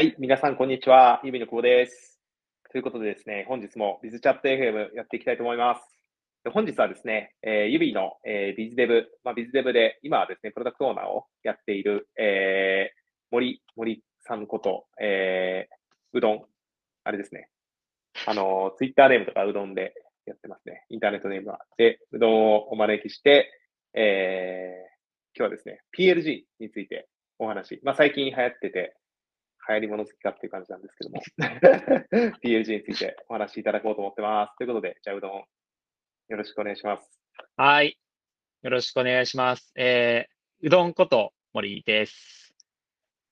はい、皆さん、こんにちは。ゆびの久保です。ということでですね、本日もビズチャット FM やっていきたいと思います。本日はですね、えー、ゆびの、えー、ビズデブ、まあ、ビズデブで、今はですね、プロダクトオーナーをやっている、えー、森、森さんこと、えー、うどん、あれですね。あの、ツイッターネームとかうどんでやってますね。インターネットネームは。で、うどんをお招きして、えー、今日はですね、PLG についてお話、まあ、最近流行ってて、流行り物好きかっていう感じなんですけども、PLG についてお話しいただこうと思ってます。ということで、じゃあ、うどん、よろしくお願いします。はい。よろしくお願いします。えー、うどんこと森です。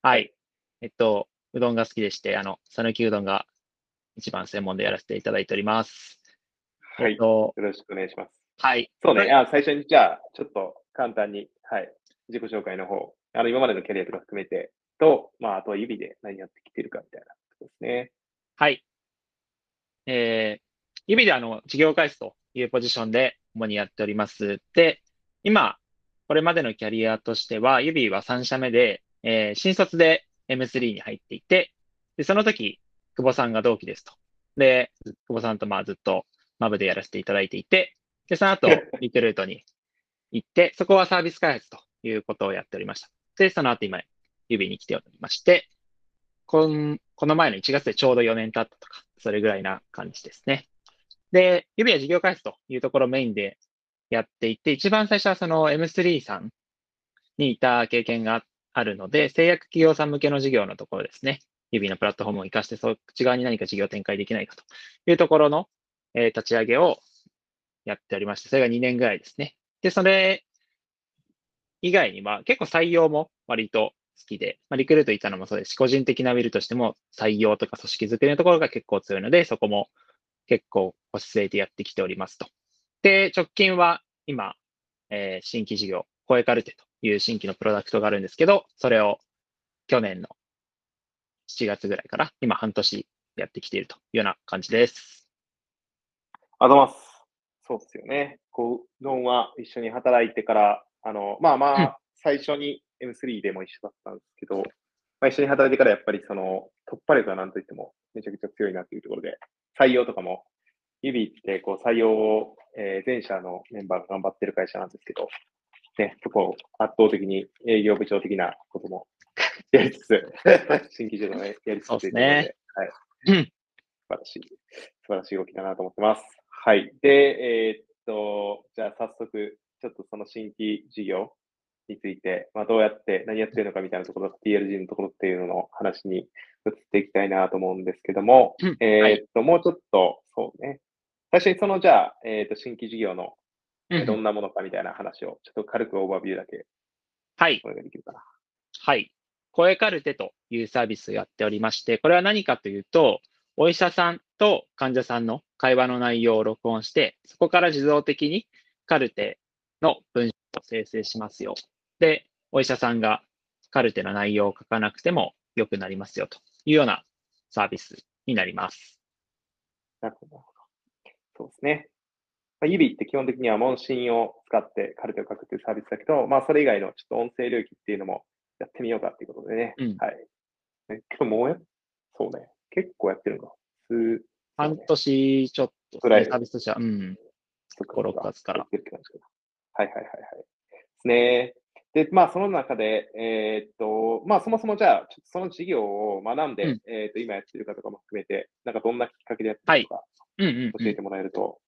はい。えっと、うどんが好きでして、あの、讃岐うどんが一番専門でやらせていただいております。はい。えっと、よろしくお願いします。はい。そうね、はいあ最初に、じゃあ、ちょっと簡単に、はい、自己紹介の方、あの、今までのキャリアとか含めて、と、まあ、あとは指で何やってきてるかみたいなことですね。はい。えー、指であの、事業開発というポジションで主にやっております。で、今、これまでのキャリアとしては、指は3社目で、えー新卒で M3 に入っていて、で、その時、久保さんが同期ですと。で、久保さんとまあずっとマブでやらせていただいていて、で、その後、リクルートに行って、そこはサービス開発ということをやっておりました。で、その後今、指に来ておりまして、こんこの前の1月でちょうど4年経ったとか、それぐらいな感じですね。で、指は事業開発というところをメインでやっていて、一番最初はその M3 さんにいた経験があるので、製薬企業さん向けの事業のところですね。指のプラットフォームを活かして、そっち側に何か事業展開できないかというところの、え立ち上げをやっておりまして、それが2年ぐらいですね。で、それ以外には結構採用も割ときで、まあ、リクルートいたのもそうですし、個人的なウィルとしても採用とか組織づくりのところが結構強いので、そこも結構腰据えてやってきておりますと。で、直近は今、えー新規事業、声カルテという新規のプロダクトがあるんですけど、それを去年の7月ぐらいから今半年やってきているというような感じです。あざいます。そうですよね。こう、うどんは一緒に働いてから、あの、まあまうんあ、最初に M3 でも一緒だったんですけど、まあ、一緒に働いてからやっぱりその突破力がなんといってもめちゃくちゃ強いなっていうところで、採用とかも、指ってこう採用を、えー全社のメンバーが頑張ってる会社なんですけど、ね、そこを圧倒的に営業部長的なことも やりつつ、新規事業もやりつつですねで、はい。うん素晴らしい、素晴らしい動きだなと思ってます。はい。で、えーっと、じゃあ早速、ちょっとその新規事業について、まあ、どうやって何やってるのかみたいなところ、TLG のところっていうのの話に移っていきたいなと思うんですけども、うんえはいーっと、もうちょっと、そうね。最初にその、じゃあ、えーっと、新規事業のうんどんなものかみたいな話を、ちょっと軽くオーバービューだけはい。お願いできるかな。はい。声カルテというサービスをやっておりまして、これは何かというと、お医者さんと患者さんの会話の内容を録音して、そこから自動的にカルテの文章を生成しますよ。で、お医者さんがカルテの内容を書かなくても良くなりますよというようなサービスになります。なるほど。そうですね。まあ、指って基本的には問診を使ってカルテを書くっていうサービスだけど、まあ、それ以外のちょっと音声領域っていうのもやってみようかっていうことでね。うんはい。もうや、そうね。結構やってるのか。数、半年ちょっと、ぐらいサービスとしては、うん。とか5 6月からはいはいはいはい。ですね。で、まあ、その中で、えーっと、まあ、そもそもじゃあ、その事業を学んで、うんえーっと、今やってるかとかも含めて、なんかどんなきっかけでやってるのかうんうん、うん教えてもらえると。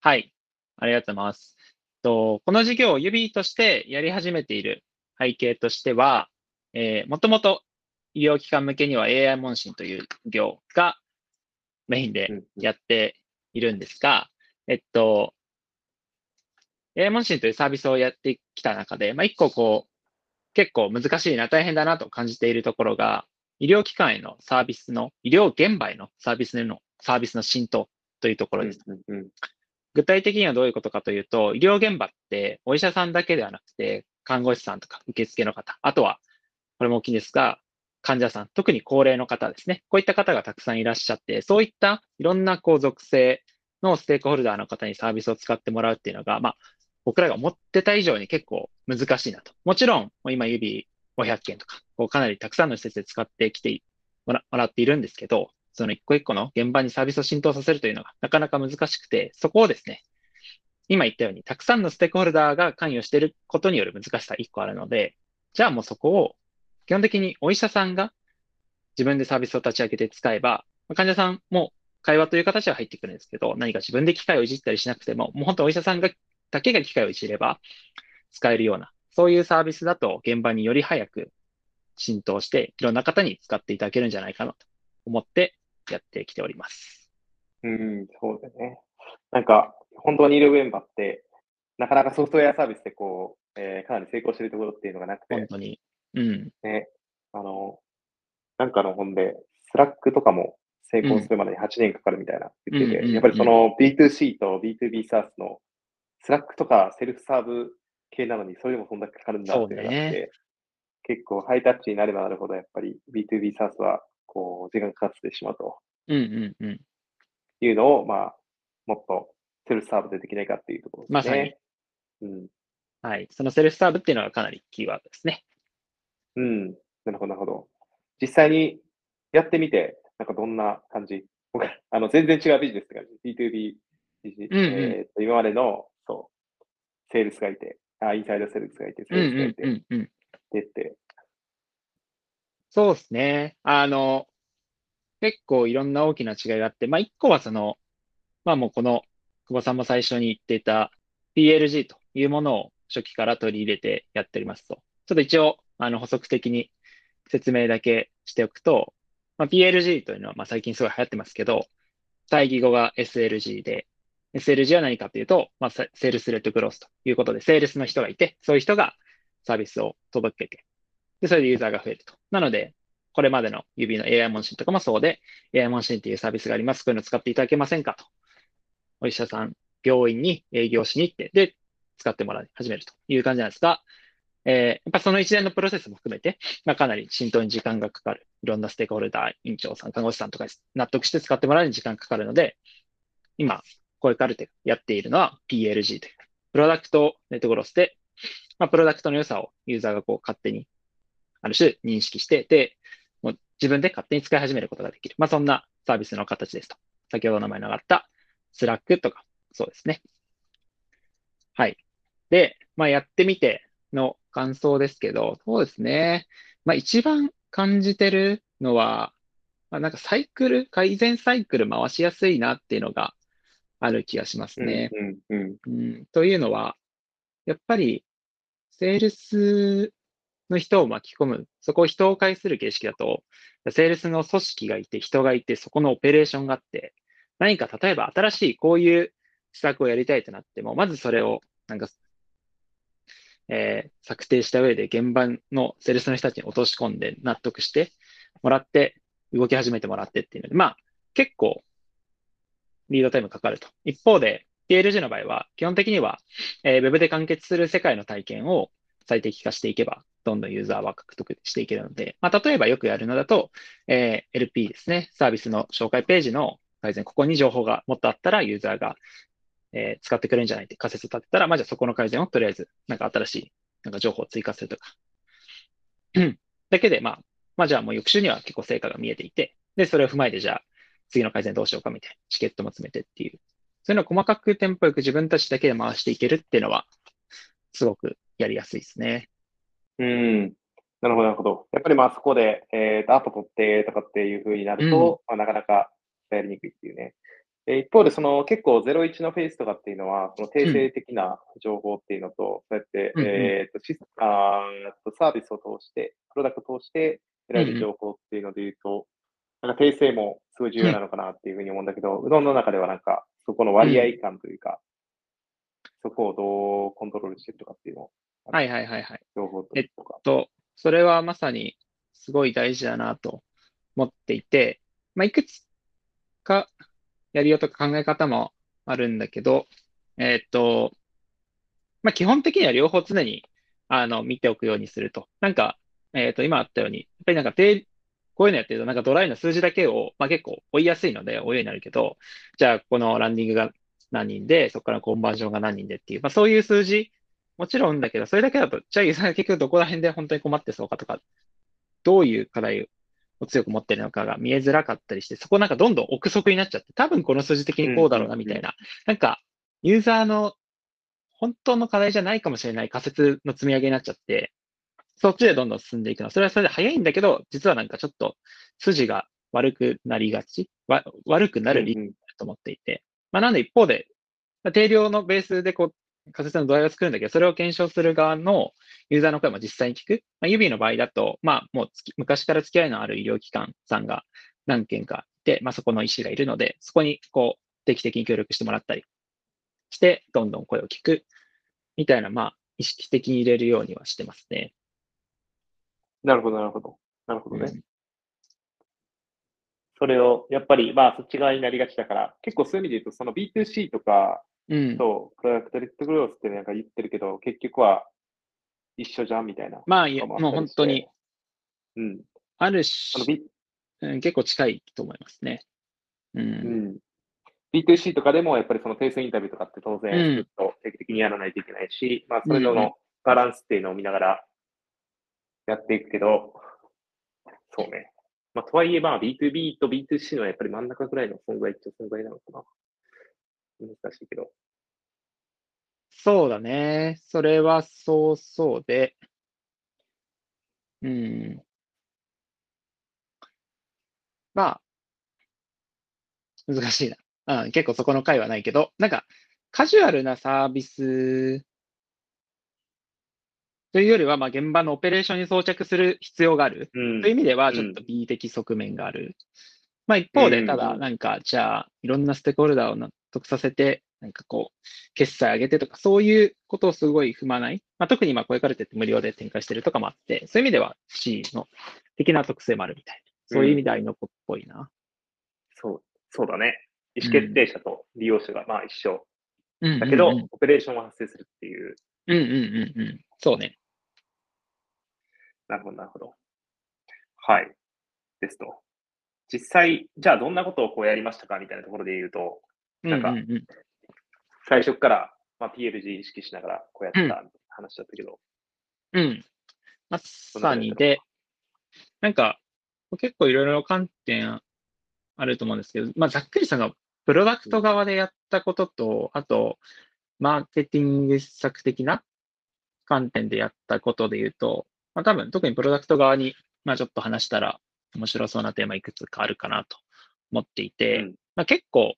はい。ありがとうございます。とこの事業を指としてやり始めている背景としては、えー、もともと医療機関向けには AI 問診という業がメインでやっているんですが、えっと、AI 問診というサービスをやってきた中で、まあ、一個こう、結構難しいな、大変だなと感じているところが、医療機関へのサービスの、医療現場へのサービスへの、サービスの浸透というところです。うんうんうん具体的にはどういうことかというと、医療現場ってお医者さんだけではなくて、看護師さんとか受付の方、あとは、これも大きいんですが、患者さん、特に高齢の方ですね。こういった方がたくさんいらっしゃって、そういったいろんなこう属性のステークホルダーの方にサービスを使ってもらうっていうのが、まあ、僕らが思ってた以上に結構難しいなと。もちろん、もう今指500件とか、こうかなりたくさんの施設で使ってきてもらもらっているんですけど、その一個一個の現場にサービスを浸透させるというのがなかなか難しくて、そこをですね、今言ったように、たくさんのステークホルダーが関与していることによる難しさ一個あるので、じゃあもうそこを基本的にお医者さんが自分でサービスを立ち上げて使えば、患者さんも会話という形は入ってくるんですけど、何か自分で機械をいじったりしなくても、もう本当お医者さんがだけが機械をいじれば使えるような、そういうサービスだと現場により早く浸透して、いろんな方に使っていただけるんじゃないかなと思ってやってきております。うん、そうだね。なんか、本当に医療現場って、なかなかソフトウェアサービスでこう、えー、かなり成功しているところっていうのがなくて、本当に。うん。ね、あの、なんかの本で、 Slack とかも成功するまでに8年かかるみたいな言ってて、やっぱりその B2C と B2B サースのスラックとかセルフサーブ系なのに、それでもそんだけかかるんだっていうのがあって、ね、結構ハイタッチになればなるほど、やっぱり B2B サースはこう時間かかってしまうと。うんうんうん。いうのを、まあ、もっとセルフサーブでできないかっていうところですね。まさに。うん。はい。そのセルフサーブっていうのはかなりキーワードですね。うん。なるほど、なるほど。実際にやってみて、なんかどんな感じ？あの、全然違うビジネスって感じ。B2B、うんうん、えー、と今までの、そう、セールスがいて、あ、インサイドセールスがいて、セールスがいて、うんうんうんうん、て。そうですね。あの、結構いろんな大きな違いがあって、まあ、一個はその、まあもうこの、久保さんも最初に言っていた PLG というものを初期から取り入れてやっておりますと。ちょっと一応、あの、補足的に説明だけしておくと、まあ、PLG というのは、まあ最近すごい流行ってますけど、対義語が SLG で、SLG は何かというと、まあ、セールスレッドグロスということで、セールスの人がいて、そういう人がサービスを届けて、で、それでユーザーが増えると。なので、これまでの指の AI 問診とかもそうで、AI 問診っていうサービスがあります。こういうの使っていただけませんかと。お医者さん、病院に営業しに行って、で、使ってもらい始めるという感じなんですが、えー、やっぱその一連のプロセスも含めて、まあ、かなり浸透に時間がかかる。いろんなステークホルダー、院長さん、看護師さんとか納得して使ってもらうに時間かかるので、今、こういうカルテがやっているのは PLG という、プロダクトネットグロスで、まあ、プロダクトの良さをユーザーがこう勝手に、ある種認識して、で、もう自分で勝手に使い始めることができる。まあ、そんなサービスの形ですと。先ほど名前の上がった Slack とか、そうですね。はい。で、まあ、やってみての感想ですけど、そうですね。まあ、一番感じてるのは、まあ、なんかサイクル、改善サイクル回しやすいなっていうのがある気がしますね。うんうんうん、というのは、やっぱり、セールスの人を巻き込む、そこを人を介する形式だと、セールスの組織がいて、人がいて、そこのオペレーションがあって、何か例えば新しいこういう施策をやりたいとなっても、まずそれを、なんか、えー、策定した上で現場のセールスの人たちに落とし込んで納得してもらって、動き始めてもらってっていうので、まあ、結構、リードタイムかかると。一方で、PLG の場合は、基本的には、えー、Web で完結する世界の体験を最適化していけば、どんどんユーザーは獲得していけるので、まあ、例えばよくやるのだと、えー、LP ですね。サービスの紹介ページの改善、ここに情報がもっとあったらユーザーが、えー、使ってくれるんじゃないって仮説を立てたら、まあ、じゃあそこの改善をとりあえず、なんか新しい、なんか情報を追加するとか。だけで、まあ、まあ、じゃあもう翌週には結構成果が見えていて、で、それを踏まえて、じゃあ次の改善どうしようかみたいな、チケットも詰めてっていう。そういうのを細かくテンポよく自分たちだけで回していけるっていうのは、すごくやりやすいですね。うん。なるほど、なるほど。やっぱりまあそこで、えっ、ー、と、アポ取ってとかっていうふうになると、うん、まあ、なかなかやりにくいっていうね。え一方で、その結構01のフェイスとかっていうのは、その定性的な情報っていうのと、そうやって、うん、えっ、とシスあとサービスを通して、プロダクトを通して得られる情報っていうので言うと、うん、なんか訂正もすごい重要なのかなっていうふうに思うんだけど、うどんの中ではなんか、そこの割合感というか、そこをどうコントロールしてるとかっていうのを。はいはいはいはい。情報とえっと、それはまさにすごい大事だなと思っていて、まあ、いくつかやりようとか考え方もあるんだけど、えっと、まあ、基本的には両方常に、あの、見ておくようにすると。なんか、えっと、今あったように、やっぱりなんか定、こういうのやってると、なんかドライの数字だけを、まあ、結構追いやすいので追うようになるけど、じゃあ、このランディングが何人で、そこからコンバージョンが何人でっていう、まあ、そういう数字、もちろんだけど、それだけだと、じゃあユーザーが結局どこら辺で本当に困ってそうかとか、どういう課題を強く持ってるのかが見えづらかったりして、そこなんかどんどん憶測になっちゃって、多分この数字的にこうだろうなみたいな、なんかユーザーの本当の課題じゃないかもしれない仮説の積み上げになっちゃって、そっちでどんどん進んでいくの。それはそれで早いんだけど、実はなんかちょっと筋が悪くなりがち、わ悪くなる理由だと思っていて。まあ、なんで一方で、定量のベースでこう仮説の土台を作るんだけど、それを検証する側のユーザーの声も実際に聞く。まあ、指の場合だと、まあ、もう昔から付き合いのある医療機関さんが何件かいて、まあ、そこの医師がいるので、そこにこう定期的に協力してもらったりして、どんどん声を聞くみたいな、まあ、意識的に入れるようにはしてますね。なるほど、なるほど。なるほどね。うん、それを、やっぱり、まあ、そっち側になりがちだから、結構そういう意味で言うと、その B2C とか、うん、と、プロダクトレッドグロースってなんか言ってるけど、結局は一緒じゃんみたいな。まあ、いやもう本当に、うん。あるし、うん、結構近いと思いますね。うん。うん B2C とかでもやっぱりその定数インタビューとかって当然ずっと定期的にやらないといけないし、うん、まあそれぞれのバランスっていうのを見ながらやっていくけど、そうね。まあ、とはいえ、まあ、B2B と B2C のやっぱり真ん中ぐらいの損害っちゃ損害なのかな。難しいけど。そうだね。それはそうそうで。うん。まあ、難しいな。うん、結構そこの回はないけど、なんか、カジュアルなサービスというよりは、まあ、現場のオペレーションに装着する必要がある。うん、という意味では、ちょっと B 的側面がある。うん、まあ、一方で、ただ、なんか、じゃあ、いろんなステークホルダーを納得させて、なんかこう、決済上げてとか、そういうことをすごい踏まない。まあ、特に今、声かれてって無料で展開してるとかもあって、そういう意味では C の的な特性もあるみたいな。そういう意味で愛の子っぽいな、うん。そう、そうだね。意思決定者と利用者がまあ一緒。だけど、うんうんうん、オペレーションは発生するっていう。うんうんうんうん。そうね。なるほど、なるほど。はい。ですと。実際、じゃあどんなことをこうやりましたか？みたいなところで言うと、なんか、最初から、まあ、PLG 意識しながらこうやった話だったけど。うん。まさにで、なんか、結構いろいろ観点あると思うんですけど、まあ、ざっくりその、プロダクト側でやったことと、あと、マーケティング策的な観点でやったことで言うと、まあ、多分、特にプロダクト側に、まあ、ちょっと話したら面白そうなテーマいくつかあるかなと思っていて、うん、まあ、結構、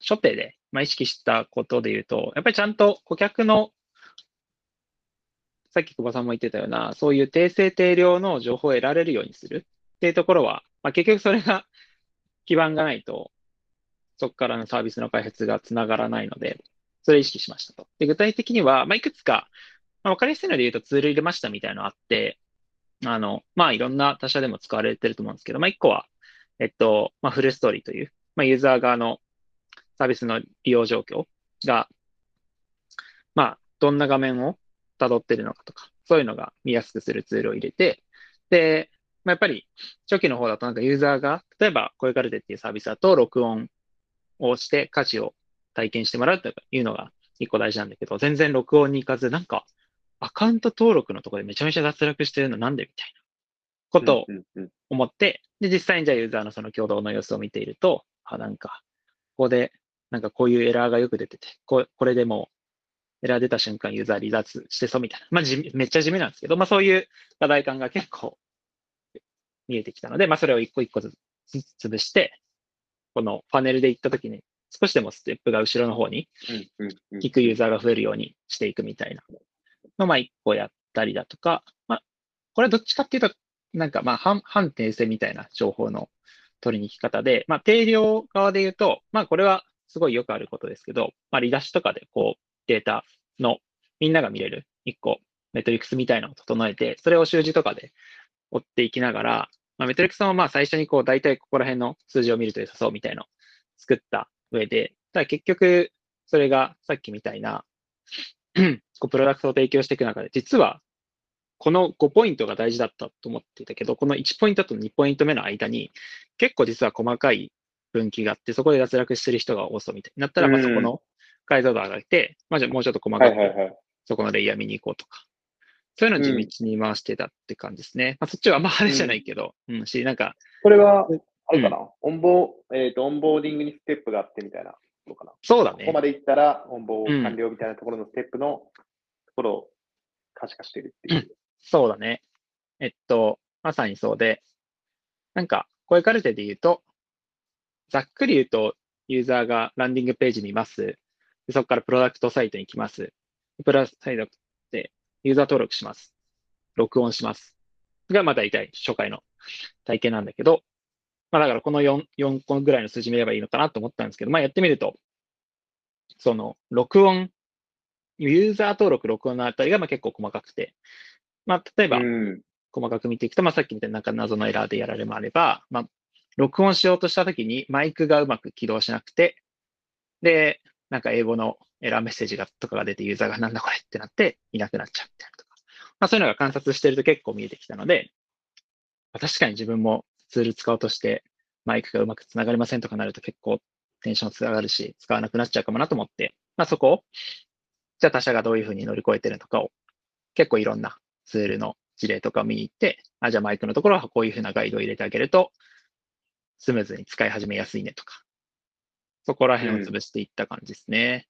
初手で、まあ、意識したことで言うと、やっぱりちゃんと顧客の、さっき久保さんも言ってたような、そういう定性定量の情報を得られるようにするっていうところは、まあ、結局それが 基盤がないと、そこからのサービスの開発がつながらないので、それを意識しましたと。で具体的には、まあ、いくつか、まあ、わかりやすいので言うとツール入れましたみたいなのあって、あの、まあ、いろんな他社でも使われてると思うんですけど、まあ、一個は、えっと、まあ、フルストーリーという、まあ、ユーザー側のサービスの利用状況が、まあ、どんな画面を辿ってるのかとか、そういうのが見やすくするツールを入れて、で、まあ、やっぱり初期の方だとなんかユーザーが、例えば声かれてっていうサービスだと録音をして価値を体験してもらうというのが一個大事なんだけど、全然録音に行かず、なんかアカウント登録のところでめちゃめちゃ脱落してるのなんでみたいなことを思って、で、実際にじゃあユーザーのその共同の様子を見ていると、あ、なんか、ここで、なんかこういうエラーがよく出てて、ここれでもエラー出た瞬間ユーザー離脱してそうみたいな。まあ、じめっちゃ地味なんですけど、まあそういう課題感が結構見えてきたので、まあそれを一個一個ずつ潰して、このパネルで行ったときに少しでもステップが後ろの方に聞くユーザーが増えるようにしていくみたいなの、まあ、一個やったりだとか、まあ、これはどっちかっていうと、なんか、まあ、反、反定性みたいな情報の取りに行き方で、まあ、定量側で言うと、まあ、これはすごいよくあることですけど、まあ、リダッシュとかで、こう、データのみんなが見れる一個、メトリックスみたいなのを整えて、それを習字とかで追っていきながら、まあ、メトリックスもまあ最初にこう、大体ここら辺の数字を見ると良さそうみたいなのを作った上で、ただ結局、それがさっきみたいなこうプロダクトを提供していく中で、実はこの5ポイントが大事だったと思っていたけど、この1ポイントと2ポイント目の間に、結構実は細かい分岐があって、そこで脱落してる人が多そうみたいになったら、まあそこの解像度上げて、まあじゃあもうちょっと細かく、そこのレイヤー見に行こうとか。そういうのを地道に回してたって感じですね。まあ、そっちはあんま派手じゃないけど、うん、し、なんか、これは、あるかな、オンボー、えっ、と、オンボーディングにステップがあってみたいなのかな。そうだね。ここまで行ったら、オンボー完了みたいなところのステップのところを可視化してるっていう。そうだね。えっと、まさにそうで、なんか、こういうカルテで言うと、ざっくり言うと、ユーザーがランディングページ見ます。でそこからプロダクトサイトに来ます。プロダクトサイトでユーザー登録します。録音します。が、まあ大体初回の体験なんだけど、まあだからこの4、4個ぐらいの数字見ればいいのかなと思ったんですけど、まあやってみると、その、録音、ユーザー登録、録音のあたりがまあ結構細かくて、まあ例えば、うん。細かく見ていくと、まあ、さっきみたいななんか謎のエラーでやられもあれば、まあ、録音しようとしたときにマイクがうまく起動しなくて、で、なんか英語のエラーメッセージがとかが出て、ユーザーがなんだこれってなっていなくなっちゃうみたいなとか。まあ、そういうのが観察してると結構見えてきたので、まあ確かに自分もツール使おうとして、マイクがうまくつながりませんとかなると結構テンション下がるし、使わなくなっちゃうかもなと思って、まあ、そこを、じゃあ他社がどういうふうに乗り越えてるのかを、結構いろんなツールの事例とかを見に行って、あ、じゃあマイクのところはこういうふうなガイドを入れてあげると、スムーズに使い始めやすいねとか、そこら辺を潰していった感じですね。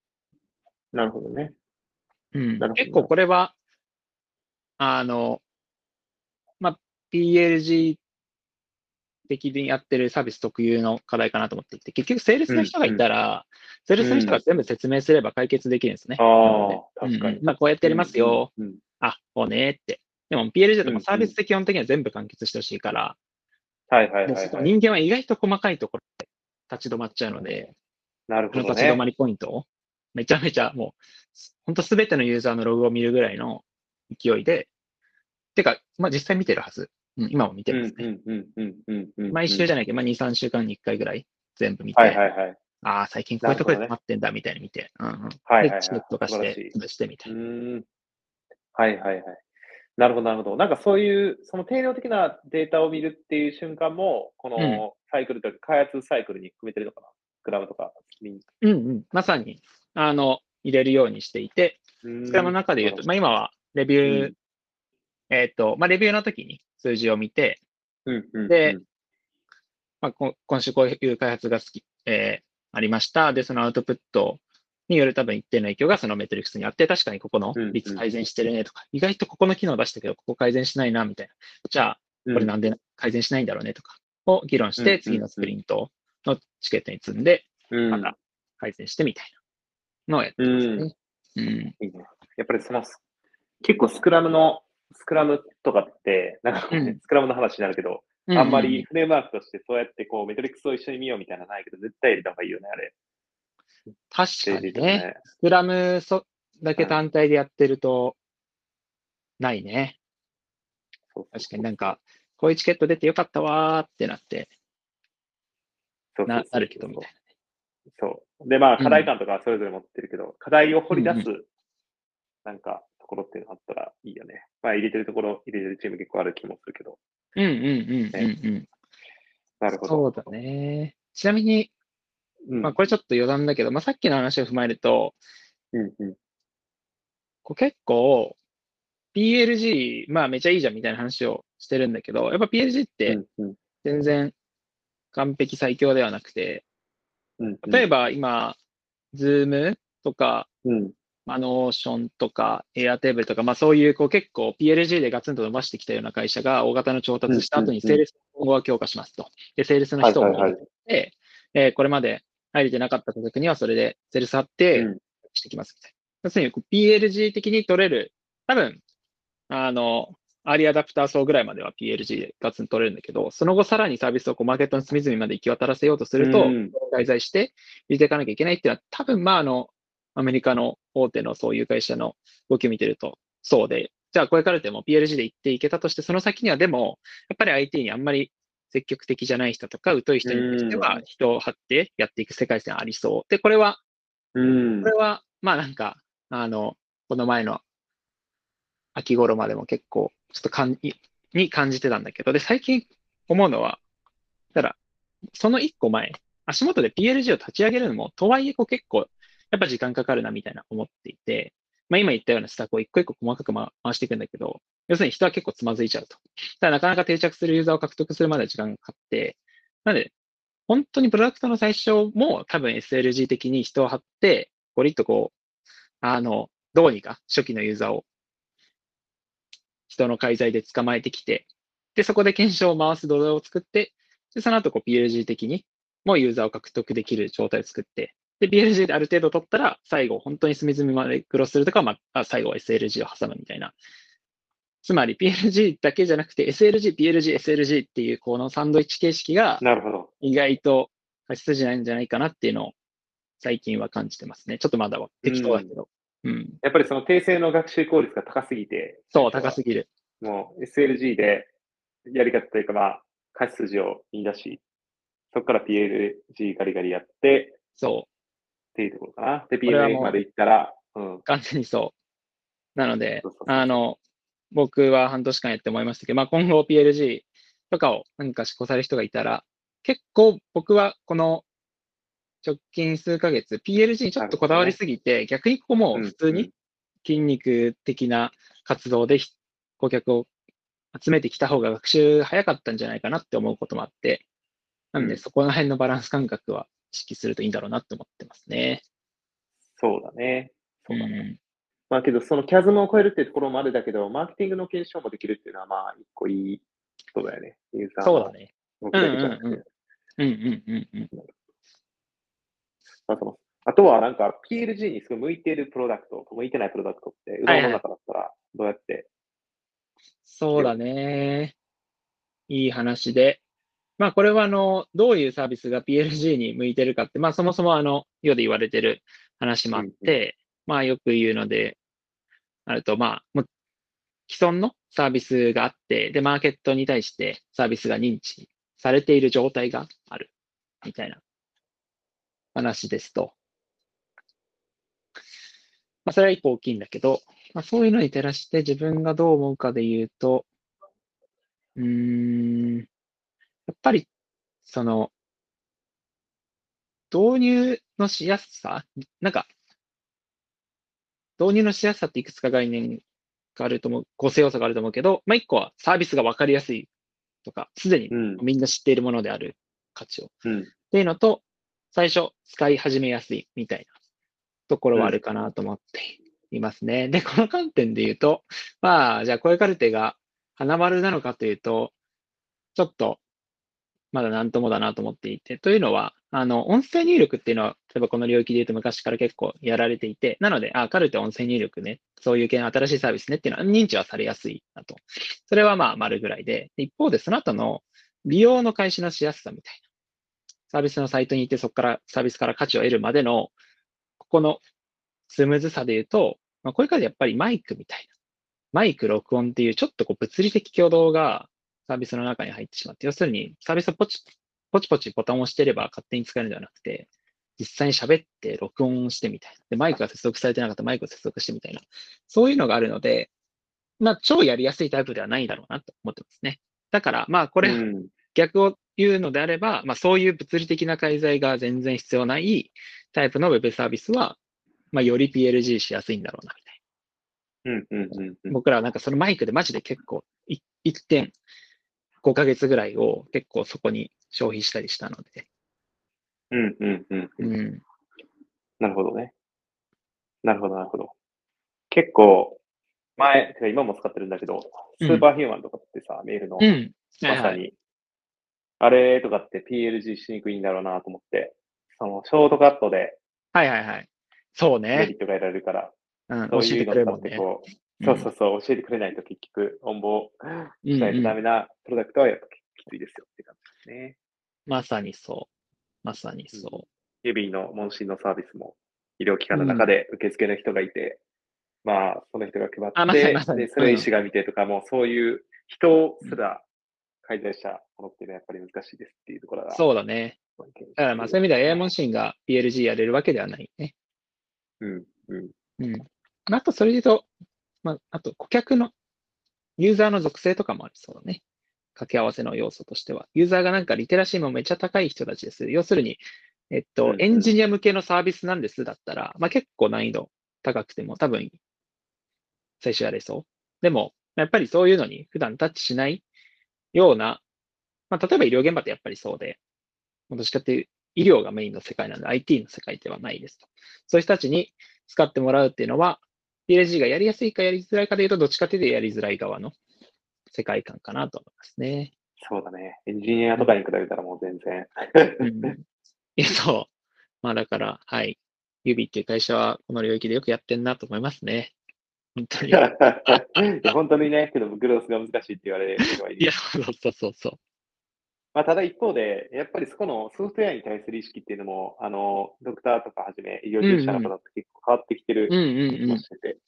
なるほどね。うん結構これは、あの、まあ、PLG 的にやってるサービス特有の課題かなと思っていて、結局セールスの人がいたら、セールスの人が全部説明すれば解決できるんですね。ああ、確かにうん。まあ、こうやってやりますよ。あ、こうねって。でも PLG だとうんうんもうサービスって基本的には全部完結してほしいから、はいはいではいはい。人間は意外と細かいところで立ち止まっちゃうので、なるほどこの立ち止まね。りポイントをめちゃめちゃもう、本当すべてのユーザーのログを見るぐらいの勢いで、てか、まあ実際見てるはず。うん、今も見てうんますね。うんうんうんうんうん。毎週じゃないけど、まあ2、3週間に1回ぐらい全部見て、はいはいはい。ああ、最近こういうところでなるほどね止まってんだみたいに見て、うんうん。はいはいはいで、チェックとかして潰してみたういな。はいはいはい。なるほどなるほど。なんかそういう、その定量的なデータを見るっていう瞬間も、こうんのサイクルというか、開発サイクルに含めてるのかな？グラムとか。うんうん。まさに、あの、入れるようにしていて、スクラムの中で言うと、まあ今はレビュー、うんえっ、と、まあレビューの時に数字を見て、うんうんでまあ、こ今週こういう開発が好き、えーありました。で、そのアウトプットによる多分一定の影響がそのメトリックスにあって、確かにここの率改善してるねとか、意外とここの機能出したけど、ここ改善しないな、みたいな。じゃあ、うんこれなんで改善しないんだろうねとか、を議論して、うん次のスプリントのチケットに積んで、うんまた改善してみたいなのをやってますね。うん。いいね。やっぱりその、結構スクラムの、スクラムとかって、なんかねうんスクラムの話になるけど、うあんまりフレームワークとしてそうやってこうメトリックスを一緒に見ようみたいなのないけど、絶対入れた方がいいよね、あれ。確かにとね。。スクラムそだけ単体でやってると、ないね。確かになんか、こういうチケット出てよかったわーってなって、そうななるけどみたいそう。で、まあ、うん課題感とかはそれぞれ持ってるけど、課題を掘り出す、うんなんか、ところっていうのがあったらいいよね。まあ、入れてるところ、入れてるチーム結構ある気もするけど。な。うんうんうんうんうん。なるほど。そうだね。ちなみに、うん。まあこれちょっと余談だけど、まあさっきの話を踏まえると、うんうん。こう結構、PLG、まあめちゃいいじゃんみたいな話をしてるんだけど、やっぱ PLG ってうんうん全然完璧最強ではなくて、うん。例えば今、Zoom とか、うん。まあ、 Notion とか、 Airtable とか、まあそういうこう結構 PLG でガツンと伸ばしてきたような会社が大型の調達した後にセールスの今後は強化しますと。で、セールスの人をはいはいはいこれまで入れてなかった顧客にはそれでセールス貼ってうんしてきますみたいな。要するに PLG 的に取れる、多分、あの、アーリーアダプター層ぐらいまでは PLG でガツン取れるんだけど、その後さらにサービスをこうマーケットの隅々まで行き渡らせようとすると、うん滞在して入れていかなきゃいけないっていうのは、多分まああの、アメリカの大手のそういう会社の動きを見てると、そうで、じゃあこれからでも PLG で行っていけたとして、その先にはでも、やっぱり IT にあんまり積極的じゃない人とか、疎い人に対してはうん人を張ってやっていく世界線ありそう。で、これは、うんこれは、まあなんか、あの、この前の秋頃までも結構、ちょっとかんにに感じてたんだけど、で、最近思うのは、ただ、その一個前、足元で PLG を立ち上げるのも、とはいえこう結構、やっぱ時間かかるなみたいな思っていて、まあ今言ったような施策を一個一個細かく回していくんだけど、要するに人は結構つまずいちゃうと。ただなかなか定着するユーザーを獲得するまでは時間がかかって、なので、本当にプロダクトの最初も多分 SLG 的に人を張って、ゴリッとこう、あの、どうにか初期のユーザーを人の介在で捕まえてきて、で、そこで検証を回す土台を作って、で、その後こう PLG 的にもユーザーを獲得できる状態を作って、で、PLG である程度取ったら、最後、本当に隅々までクロスするとか、まあ、最後は SLG を挟むみたいな。つまり PLG だけじゃなくて SLG、PLG、SLG っていうこのサンドイッチ形式が、なるほど。意外と勝ち筋ないんじゃないかなっていうのを最近は感じてますね。ちょっとまだは適当だけど。うん。やっぱりその定性の学習効率が高すぎて。そう、高すぎる。もう SLG でやり方というかまあ、勝ち筋を言い出し、そこから PLG ガリガリやって、そう。っていうところかな。で、PLG まで行ったら、うん。完全にそう。なので、あの、僕は半年間やって思いましたけど、まあ今後 PLG とかを何か施行される人がいたら、結構僕はこの直近数ヶ月、PLG にちょっとこだわりすぎて、ね、逆にここも普通に筋肉的な活動で顧客を集めてきた方が学習早かったんじゃないかなって思うこともあって、なのでそこら辺のバランス感覚は意識するといいんだろうなって思ってますね。そうだね。そうだね。うん、まあけど、そのキャズムを超えるっていうところもあるだけど、マーケティングの検証もできるっていうのは、まあ、一個いいことだよね。ユーザーそうだね。うんうんうんうん。あとあとはなんか PLG にすごい向いているプロダクト、向いてないプロダクトって、うどんの中だったらどうやって、はいはい、そうだね。いい話で。まあこれはあの、どういうサービスが PLG に向いてるかって、まあそもそもあの、世で言われてる話もあって、まあよく言うので、あると、まあ、既存のサービスがあって、で、マーケットに対してサービスが認知されている状態がある、みたいな話ですと。まあ、それは一個大きいんだけど、まあ、そういうのに照らして自分がどう思うかで言うと、うーん、やっぱり、その、導入のしやすさなんか、導入のしやすさっていくつか概念があると思う、構成要素があると思うけど、まあ、一個はサービスがわかりやすいとか、すでにみんな知っているものである価値を。うん、っていうのと、最初使い始めやすいみたいなところはあるかなと思っていますね。うん、で、この観点で言うと、まあ、じゃあ声カルテが花丸なのかというと、ちょっとまだ何ともだなと思っていて、というのは、あの、音声入力っていうのは、例えばこの領域で言うと昔から結構やられていて、なので、あ、カルテ音声入力ね、そういう系の新しいサービスねっていうのは認知はされやすいなと。それはまあ丸ぐらいで、一方でその後の利用の開始のしやすさみたいな。サービスのサイトに行ってそこからサービスから価値を得るまでの、ここのスムーズさで言うと、まあ、これからやっぱりマイクみたいな。マイク、録音っていうちょっとこう物理的挙動がサービスの中に入ってしまって、要するにサービスをポチポチポチボタンを押してれば勝手に使えるんではなくて、実際に喋って録音してみたいな。で、マイクが接続されてなかったらマイクを接続してみたいな。そういうのがあるので、まあ、超やりやすいタイプではないだろうなと思ってますね。だから、まあ、これ、逆を言うのであれば、まあ、そういう物理的な介在が全然必要ないタイプの Web サービスは、まあ、より PLG しやすいんだろうな、みたいな。うんうんうん、僕らはなんかそのマイクでマジで結構1.5ヶ月ぐらいを結構そこに消費したりしたので。うんうんうん。うん、なるほどね。なるほど、なるほど。結構、前、今も使ってるんだけど、スーパーヒューマンとかってさ、うん、メールの、まさに、あれとかって PLG しにくいんだろうなと思って、その、ショートカットで、はいはいはい。そうね。メリットが得られるから、うん、そういうのってこう、そうそうそう、教えてくれないと結局、応募しないとダメなプロダクトはやっぱきついですよって感じですね。まさにそう。まさにそう。うん、指の問診のサービスも医療機関の中で受付の人がいて、うん、まあ、その人が配って、ままでそれ医師が見てとか、もうそういう人すら介在したものっていうのはやっぱり難しいですっていうところが。そうだね。だからまあそういう意味では AI 問診が PLG やれるわけではないね。うん、うん。うん。あとそれで言うと、まあ、あと顧客のユーザーの属性とかもありそうだね。掛け合わせの要素としては。ユーザーがなんかリテラシーもめっちゃ高い人たちです。要するに、えっと、エンジニア向けのサービスなんですだったら、まあ、結構難易度高くても多分最初やれそう。でも、やっぱりそういうのに普段タッチしないような、まあ、例えば医療現場ってやっぱりそうで、どっちかっていう医療がメインの世界なので IT の世界ではないですと。そういう人たちに使ってもらうっていうのは、PLG がやりやすいかやりづらいかでいうと、どっちかというとやりづらい側の世界観かなと思いますね。そうだね。エンジニアとかに比べたらもう全然。うん、いや、そう。まあだから、はい。指っていう会社はこの領域でよくやってんなと思いますね。本当に。本当にね、けどグロースが難しいって言われるいい。いや、そうそうそうそう。まあ、ただ一方で、やっぱりそこのソフトウェアに対する意識っていうのも、あの、ドクターとかはじめ、医療従事者の方って結構変わってきてる気もしてて、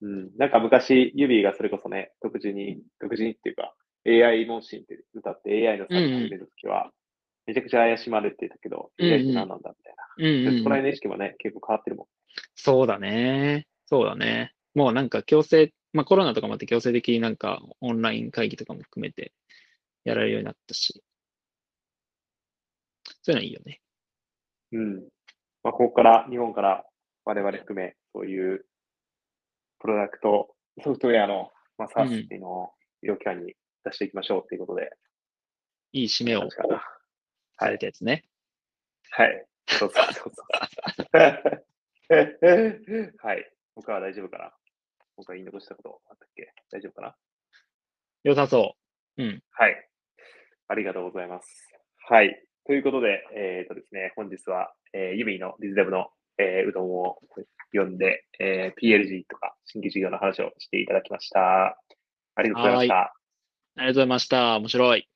うん、なんか昔、ユビーがそれこそね、独自に、独自にっていうか、AI 問診って歌って AI のサービス始めるときは、めちゃくちゃ怪しまれてたけど、うんうん、AI って何なんだみたいな。うんうん、そこら辺の意識もね、結構変わってるもん。そうだね。そうだね。もうなんか強制、まあコロナとかもあって強制的になんかオンライン会議とかも含めてやられるようになったし、そういうのはいいよね。うん。まあ、ここから、日本から我々含め、そういうプロダクト、ソフトウェアの、まあ、サースっていうのを医療機関に出していきましょうということで。いい締めをされたやつね。はい。そうそうそうそう。はい。僕は大丈夫かな僕は言い残したことあったっけ？大丈夫かな？良さそう。うん。はい。ありがとうございます。はい。ということで、えっ、ー、とですね、本日は、えー、ユミのディズデブの、えー、うどんを読んで、えー、PLG とか新規事業の話をしていただきました。ありがとうございました。ありがとうございました。面白い。